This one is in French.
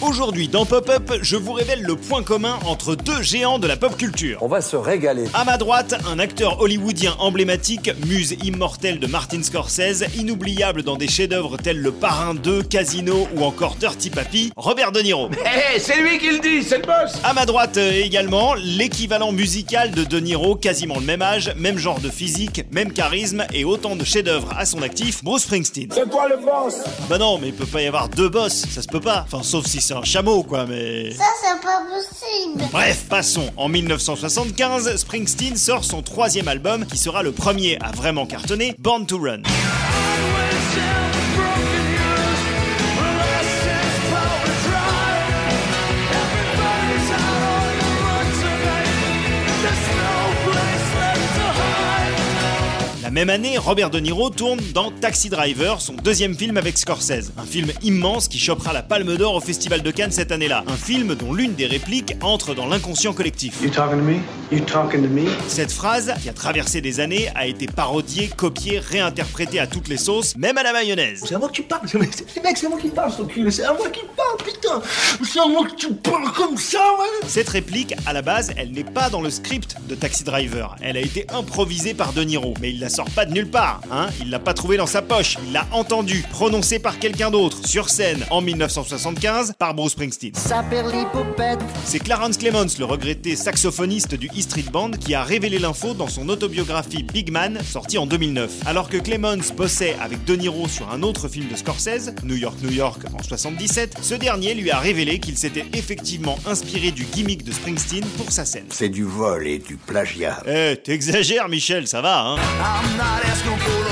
Aujourd'hui dans Pop-Up, je vous révèle le point commun entre deux géants de la pop culture. On va se régaler. À ma droite, un acteur hollywoodien emblématique, muse immortelle de Martin Scorsese, inoubliable dans des chefs-d'œuvre tels Le Parrain 2, Casino ou encore Dirty Papi, Robert De Niro. Hé, c'est lui qui le dit, c'est le boss À ma droite euh, également, l'équivalent musical de De Niro, quasiment le même âge, même genre de physique, même charisme et autant de chefs-d'œuvre à son actif, Bruce Springsteen. C'est toi le boss Bah non, mais il peut pas y avoir deux boss, ça se peut pas. Enfin, sauf si c'est un chameau, quoi, mais. Ça, c'est pas possible. Bref, passons. En 1975, Springsteen sort son troisième album, qui sera le premier à vraiment cartonner, Born to Run. La même année, Robert De Niro tourne dans Taxi Driver, son deuxième film avec Scorsese. Un film immense qui chopera la Palme d'Or au Festival de Cannes cette année-là. Un film dont l'une des répliques entre dans l'inconscient collectif. You talking to me? You talking to me? Cette phrase, qui a traversé des années, a été parodiée, copiée, réinterprétée à toutes les sauces, même à la mayonnaise. C'est à moi que tu parles. C'est c'est- mec, c'est à moi qui parle. C'est à moi qui parle, putain. C'est à moi que tu parles comme ça, ouais. Cette réplique, à la base, elle n'est pas dans le script de Taxi Driver. Elle a été improvisée par De Niro, mais il la sort pas de nulle part, hein. Il l'a pas trouvée dans sa poche, il l'a entendue, prononcée par quelqu'un d'autre, sur scène, en 1975, par Bruce Springsteen. C'est Clarence Clemons, le regretté saxophoniste du E Street Band, qui a révélé l'info dans son autobiographie Big Man, sortie en 2009. Alors que Clemons bossait avec De Niro sur un autre film de Scorsese, New York, New York, en 77, ce dernier lui a révélé qu'il s'était effectivement inspiré du gimmick de Springsteen pour sa scène. C'est du vol et du plagiat. Eh, t'exagères, Michel, ça va, hein I'm not asking for